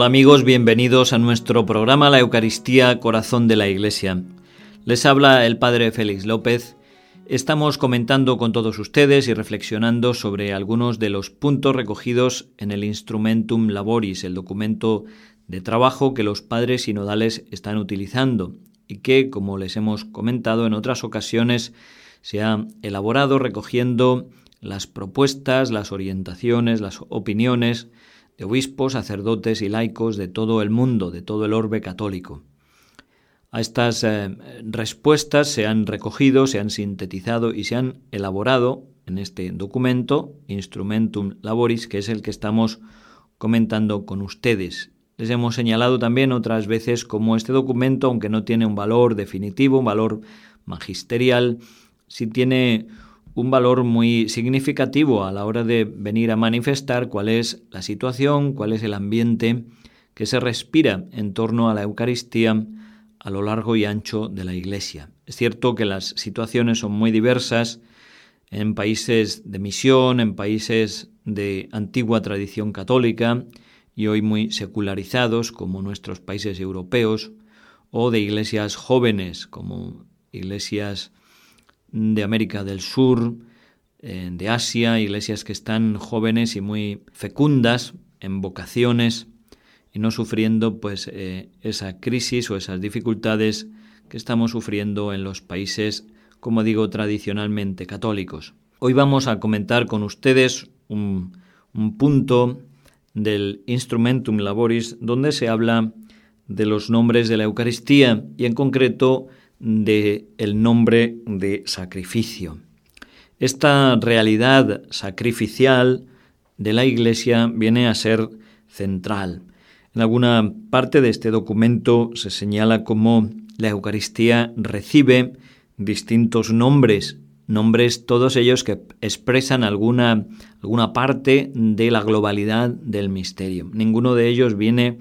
Hola amigos, bienvenidos a nuestro programa La Eucaristía Corazón de la Iglesia. Les habla el Padre Félix López. Estamos comentando con todos ustedes y reflexionando sobre algunos de los puntos recogidos en el Instrumentum Laboris, el documento de trabajo que los padres sinodales están utilizando y que, como les hemos comentado en otras ocasiones, se ha elaborado recogiendo las propuestas, las orientaciones, las opiniones obispos, sacerdotes y laicos de todo el mundo, de todo el orbe católico. A estas eh, respuestas se han recogido, se han sintetizado y se han elaborado en este documento, Instrumentum Laboris, que es el que estamos comentando con ustedes. Les hemos señalado también otras veces cómo este documento, aunque no tiene un valor definitivo, un valor magisterial, sí tiene un valor muy significativo a la hora de venir a manifestar cuál es la situación, cuál es el ambiente que se respira en torno a la Eucaristía a lo largo y ancho de la Iglesia. Es cierto que las situaciones son muy diversas en países de misión, en países de antigua tradición católica y hoy muy secularizados como nuestros países europeos, o de iglesias jóvenes como iglesias de América del Sur, de Asia, iglesias que están jóvenes y muy fecundas en vocaciones y no sufriendo pues eh, esa crisis o esas dificultades que estamos sufriendo en los países, como digo, tradicionalmente católicos. Hoy vamos a comentar con ustedes un punto del Instrumentum Laboris donde se habla de los nombres de la Eucaristía y en concreto de el nombre de sacrificio. Esta realidad sacrificial de la Iglesia viene a ser central. En alguna parte de este documento se señala cómo la Eucaristía recibe distintos nombres, nombres todos ellos que expresan alguna, alguna parte de la globalidad del misterio. Ninguno de ellos viene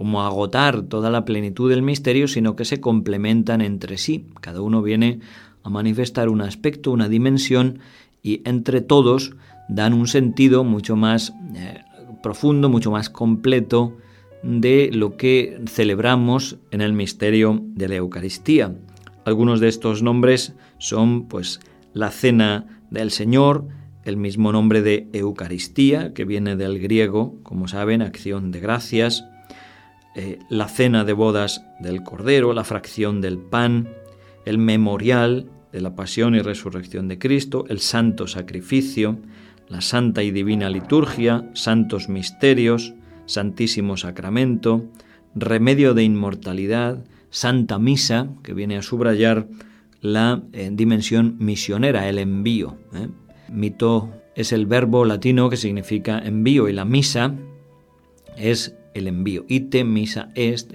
como agotar toda la plenitud del misterio, sino que se complementan entre sí. Cada uno viene a manifestar un aspecto, una dimensión, y entre todos dan un sentido mucho más eh, profundo, mucho más completo de lo que celebramos en el misterio de la Eucaristía. Algunos de estos nombres son pues la cena del Señor, el mismo nombre de Eucaristía, que viene del griego, como saben, acción de gracias, eh, la cena de bodas del Cordero, la fracción del pan, el memorial de la pasión y resurrección de Cristo, el santo sacrificio, la santa y divina liturgia, santos misterios, santísimo sacramento, remedio de inmortalidad, santa misa, que viene a subrayar la eh, dimensión misionera, el envío. ¿eh? Mito es el verbo latino que significa envío y la misa es el envío. Ite misa est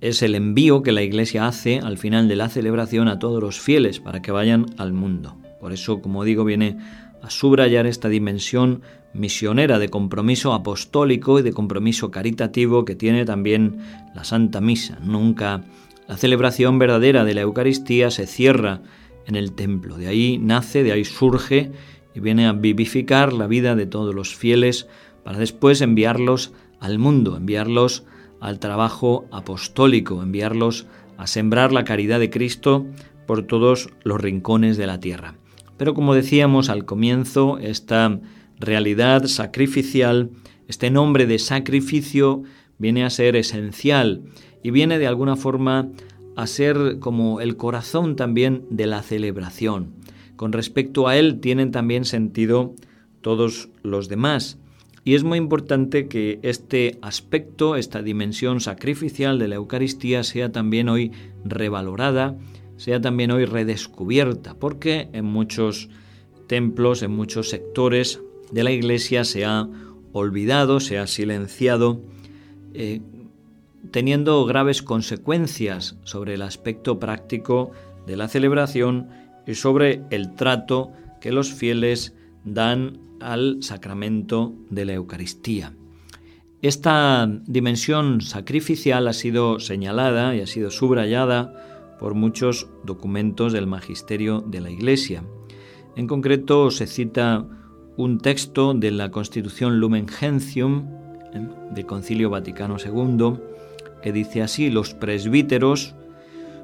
es el envío que la Iglesia hace al final de la celebración a todos los fieles para que vayan al mundo. Por eso, como digo, viene a subrayar esta dimensión misionera de compromiso apostólico y de compromiso caritativo que tiene también la Santa Misa. Nunca la celebración verdadera de la Eucaristía se cierra en el templo. De ahí nace, de ahí surge y viene a vivificar la vida de todos los fieles para después enviarlos al mundo, enviarlos al trabajo apostólico, enviarlos a sembrar la caridad de Cristo por todos los rincones de la tierra. Pero como decíamos al comienzo, esta realidad sacrificial, este nombre de sacrificio viene a ser esencial y viene de alguna forma a ser como el corazón también de la celebración. Con respecto a él tienen también sentido todos los demás. Y es muy importante que este aspecto, esta dimensión sacrificial de la Eucaristía sea también hoy revalorada, sea también hoy redescubierta, porque en muchos templos, en muchos sectores de la Iglesia se ha olvidado, se ha silenciado, eh, teniendo graves consecuencias sobre el aspecto práctico de la celebración y sobre el trato que los fieles dan al sacramento de la Eucaristía. Esta dimensión sacrificial ha sido señalada y ha sido subrayada por muchos documentos del magisterio de la Iglesia. En concreto se cita un texto de la Constitución Lumen Gentium ¿eh? del Concilio Vaticano II, que dice así, los presbíteros,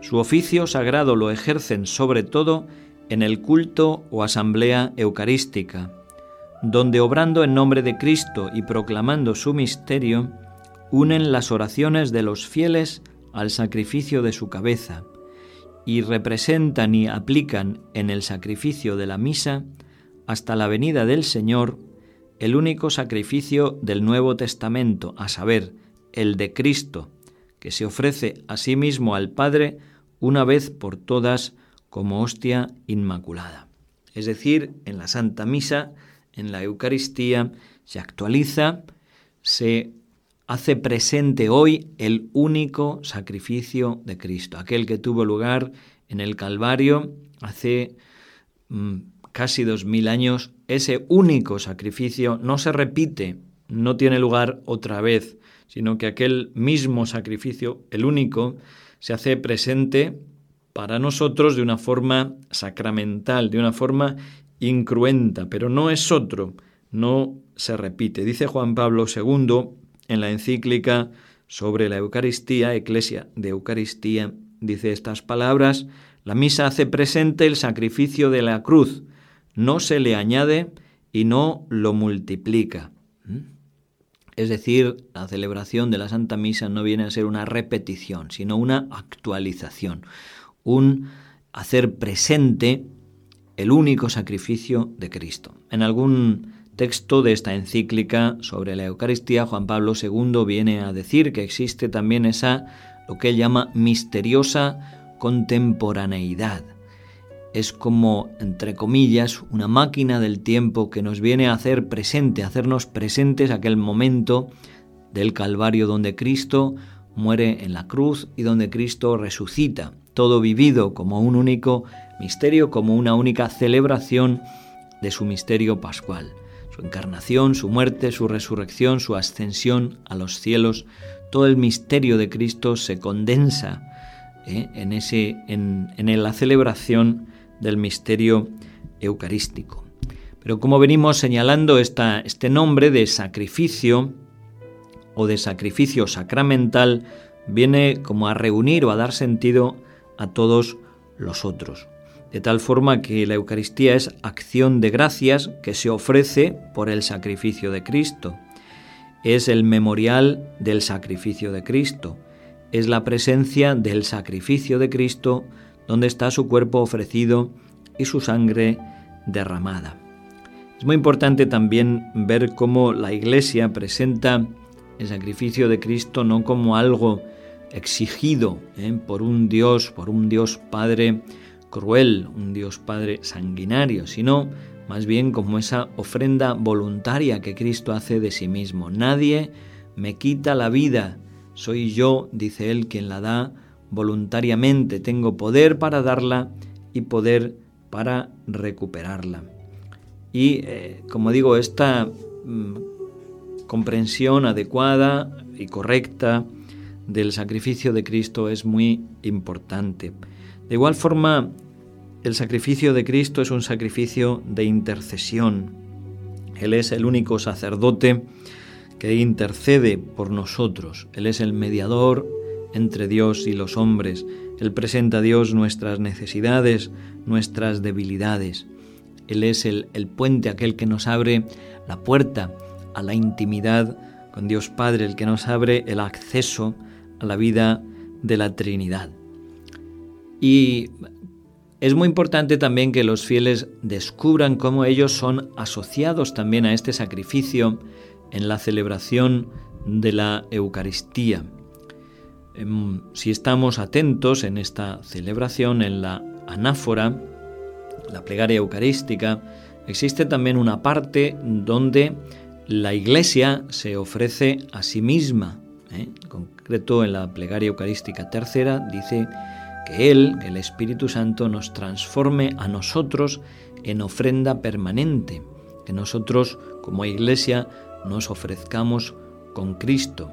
su oficio sagrado lo ejercen sobre todo en el culto o asamblea eucarística, donde obrando en nombre de Cristo y proclamando su misterio, unen las oraciones de los fieles al sacrificio de su cabeza y representan y aplican en el sacrificio de la misa hasta la venida del Señor el único sacrificio del Nuevo Testamento, a saber, el de Cristo, que se ofrece a sí mismo al Padre una vez por todas como hostia inmaculada. Es decir, en la Santa Misa, en la Eucaristía, se actualiza, se hace presente hoy el único sacrificio de Cristo, aquel que tuvo lugar en el Calvario hace mm, casi dos mil años. Ese único sacrificio no se repite, no tiene lugar otra vez, sino que aquel mismo sacrificio, el único, se hace presente para nosotros de una forma sacramental, de una forma incruenta, pero no es otro, no se repite. Dice Juan Pablo II en la encíclica sobre la Eucaristía, Eclesia de Eucaristía, dice estas palabras, la misa hace presente el sacrificio de la cruz, no se le añade y no lo multiplica. ¿Mm? Es decir, la celebración de la Santa Misa no viene a ser una repetición, sino una actualización, un hacer presente el único sacrificio de Cristo. En algún texto de esta encíclica sobre la Eucaristía, Juan Pablo II viene a decir que existe también esa, lo que él llama misteriosa contemporaneidad. Es como, entre comillas, una máquina del tiempo que nos viene a hacer presente, a hacernos presentes aquel momento del Calvario donde Cristo muere en la cruz y donde Cristo resucita todo vivido como un único misterio, como una única celebración de su misterio pascual, su encarnación, su muerte, su resurrección, su ascensión a los cielos, todo el misterio de Cristo se condensa ¿eh? en, ese, en, en la celebración del misterio eucarístico. Pero como venimos señalando, este nombre de sacrificio o de sacrificio sacramental viene como a reunir o a dar sentido a todos los otros. De tal forma que la Eucaristía es acción de gracias que se ofrece por el sacrificio de Cristo. Es el memorial del sacrificio de Cristo. Es la presencia del sacrificio de Cristo donde está su cuerpo ofrecido y su sangre derramada. Es muy importante también ver cómo la Iglesia presenta el sacrificio de Cristo no como algo exigido ¿eh? por un Dios, por un Dios Padre cruel, un Dios Padre sanguinario, sino más bien como esa ofrenda voluntaria que Cristo hace de sí mismo. Nadie me quita la vida, soy yo, dice él, quien la da voluntariamente, tengo poder para darla y poder para recuperarla. Y, eh, como digo, esta mm, comprensión adecuada y correcta del sacrificio de Cristo es muy importante. De igual forma, el sacrificio de Cristo es un sacrificio de intercesión. Él es el único sacerdote que intercede por nosotros. Él es el mediador entre Dios y los hombres. Él presenta a Dios nuestras necesidades, nuestras debilidades. Él es el, puente, aquel que nos abre la puerta a la intimidad con Dios Padre, el que nos abre el acceso a la vida de la Trinidad. Y es muy importante también que los fieles descubran cómo ellos son asociados también a este sacrificio en la celebración de la Eucaristía. Em, si estamos atentos en esta celebración, en la anáfora, la plegaria eucarística, existe también una parte donde la Iglesia se ofrece a sí misma. ¿eh? en la plegaria eucarística tercera, dice que Él, el Espíritu Santo, nos transforme a nosotros en ofrenda permanente, que nosotros como iglesia nos ofrezcamos con Cristo.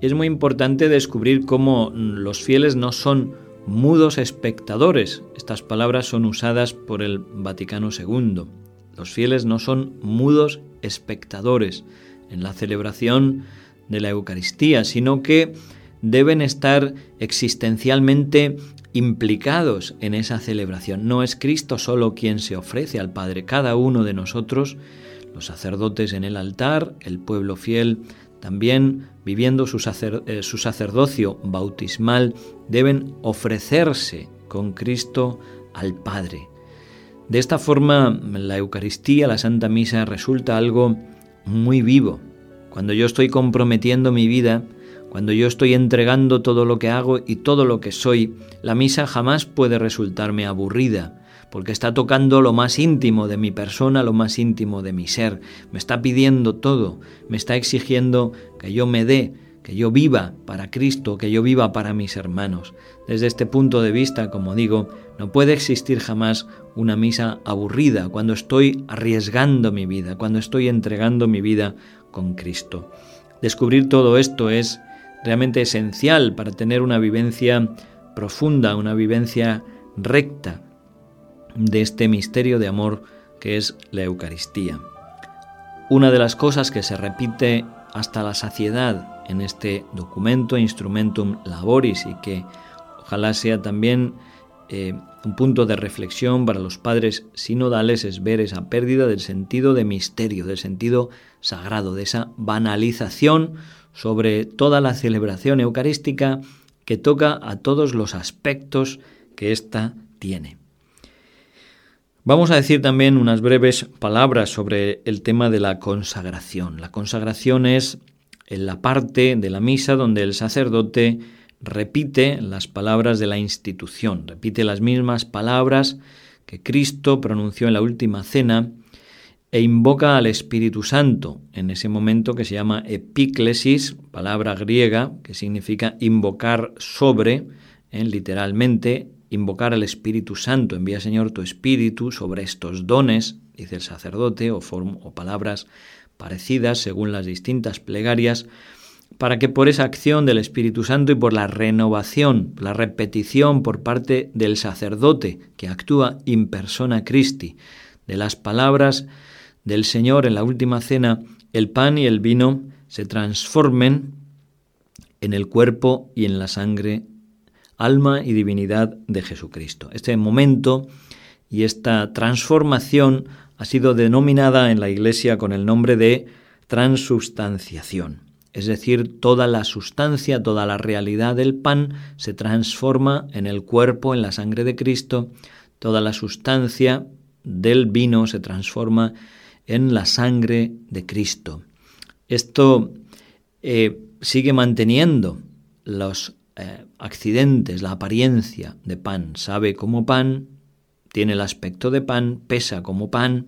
Es muy importante descubrir cómo los fieles no son mudos espectadores. Estas palabras son usadas por el Vaticano II. Los fieles no son mudos espectadores. En la celebración de la Eucaristía, sino que deben estar existencialmente implicados en esa celebración. No es Cristo solo quien se ofrece al Padre, cada uno de nosotros, los sacerdotes en el altar, el pueblo fiel, también viviendo su, eh, sacerdocio bautismal, deben ofrecerse con Cristo al Padre. De esta forma, la Eucaristía, la Santa Misa, resulta algo muy vivo. Cuando yo estoy comprometiendo mi vida, cuando yo estoy entregando todo lo que hago y todo lo que soy, la misa jamás puede resultarme aburrida, porque está tocando lo más íntimo de mi persona, lo más íntimo de mi ser. Me está pidiendo todo, me está exigiendo que yo me dé, que yo viva para Cristo, que yo viva para mis hermanos. Desde este punto de vista, como digo, no puede existir jamás una misa aburrida cuando estoy arriesgando mi vida, cuando estoy entregando mi vida con Cristo. Descubrir todo esto es realmente esencial para tener una vivencia profunda, una vivencia recta de este misterio de amor que es la Eucaristía. Una de las cosas que se repite hasta la saciedad en este documento Instrumentum Laboris y que ojalá sea también eh, un punto de reflexión para los padres sinodales es ver esa pérdida del sentido de misterio, del sentido sagrado, de esa banalización sobre toda la celebración eucarística que toca a todos los aspectos que ésta tiene. Vamos a decir también unas breves palabras sobre el tema de la consagración. La consagración es en la parte de la misa donde el sacerdote repite las palabras de la institución, repite las mismas palabras que Cristo pronunció en la última cena e invoca al Espíritu Santo en ese momento que se llama epíclesis, palabra griega que significa invocar sobre, ¿eh? literalmente, invocar al Espíritu Santo. Envía, Señor, tu Espíritu sobre estos dones, dice el sacerdote, o, o palabras parecidas según las distintas plegarias, para que por esa acción del Espíritu Santo y por la renovación, la repetición por parte del sacerdote que actúa in persona Christi, de las palabras del Señor en la última cena, el pan y el vino se transformen en el cuerpo y en la sangre, alma y divinidad de Jesucristo. Este momento y esta transformación ha sido denominada en la Iglesia con el nombre de transubstanciación. Es decir, toda la sustancia, toda la realidad del pan se transforma en el cuerpo, en la sangre de Cristo, toda la sustancia del vino se transforma en la sangre de Cristo. Esto eh, sigue manteniendo los eh, accidentes, la apariencia de pan. Sabe como pan, tiene el aspecto de pan, pesa como pan,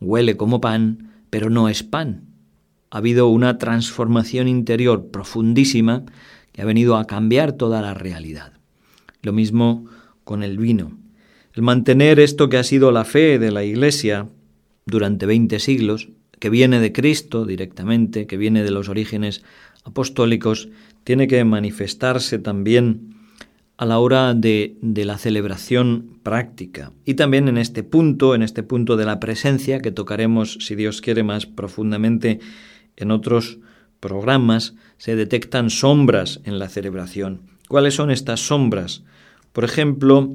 huele como pan, pero no es pan. Ha habido una transformación interior profundísima que ha venido a cambiar toda la realidad. Lo mismo con el vino. El mantener esto que ha sido la fe de la Iglesia durante 20 siglos, que viene de Cristo directamente, que viene de los orígenes apostólicos, tiene que manifestarse también a la hora de, la celebración práctica. Y también en este punto, en este punto de la presencia, que tocaremos, si Dios quiere, más profundamente en otros programas, se detectan sombras en la celebración. ¿Cuáles son estas sombras? Por ejemplo,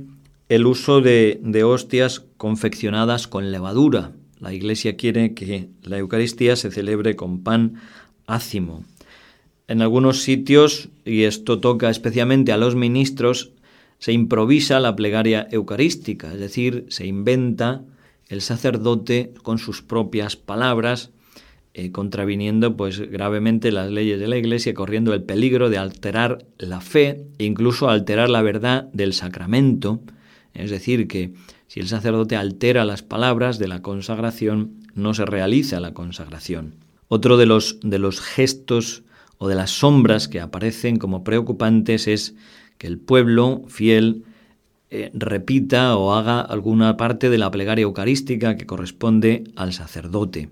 el uso de hostias confeccionadas con levadura, la Iglesia quiere que la Eucaristía se celebre con pan ácimo. En algunos sitios, y esto toca especialmente a los ministros, se improvisa la plegaria eucarística, es decir, se inventa el sacerdote con sus propias palabras, eh, contraviniendo pues gravemente las leyes de la Iglesia, corriendo el peligro de alterar la fe e incluso alterar la verdad del sacramento, es decir, que si el sacerdote altera las palabras de la consagración, no se realiza la consagración. Otro de los, de los gestos o de las sombras que aparecen como preocupantes es que el pueblo fiel eh, repita o haga alguna parte de la plegaria eucarística que corresponde al sacerdote.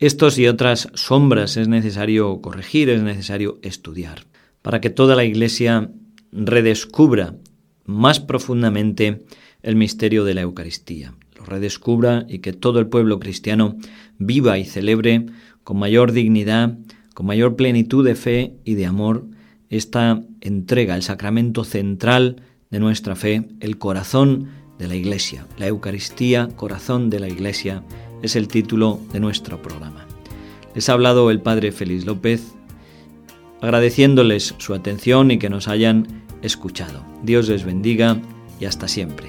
Estos y otras sombras es necesario corregir, es necesario estudiar, para que toda la Iglesia redescubra más profundamente el misterio de la Eucaristía, lo redescubra y que todo el pueblo cristiano viva y celebre con mayor dignidad, con mayor plenitud de fe y de amor esta entrega, el sacramento central de nuestra fe, el corazón de la Iglesia. La Eucaristía, corazón de la Iglesia, es el título de nuestro programa. Les ha hablado el Padre Félix López, agradeciéndoles su atención y que nos hayan escuchado. Dios les bendiga y hasta siempre.